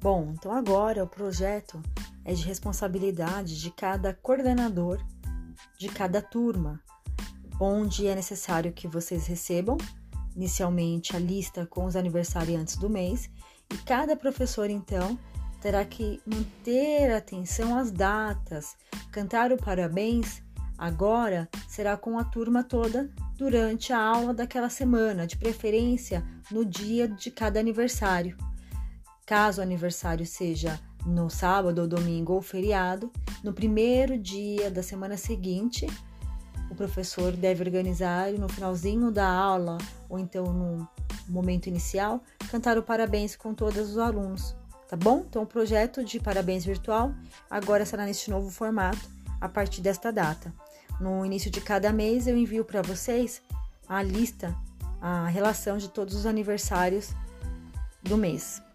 Bom, então agora o projeto é de responsabilidade de cada coordenador de cada turma, onde é necessário que vocês recebam inicialmente a lista com os aniversariantes do mês e cada professor então terá que manter atenção às datas, cantar o parabéns agora será com a turma toda durante a aula daquela semana, de preferência no dia de cada aniversário. Caso o aniversário seja no sábado ou domingo ou feriado, no primeiro dia da semana seguinte, o professor deve organizar no finalzinho da aula ou então no momento inicial, cantar o parabéns com todos os alunos, tá bom? Então o projeto de parabéns virtual agora será neste novo formato a partir desta data. No início de cada mês eu envio para vocês a lista, a relação de todos os aniversários do mês.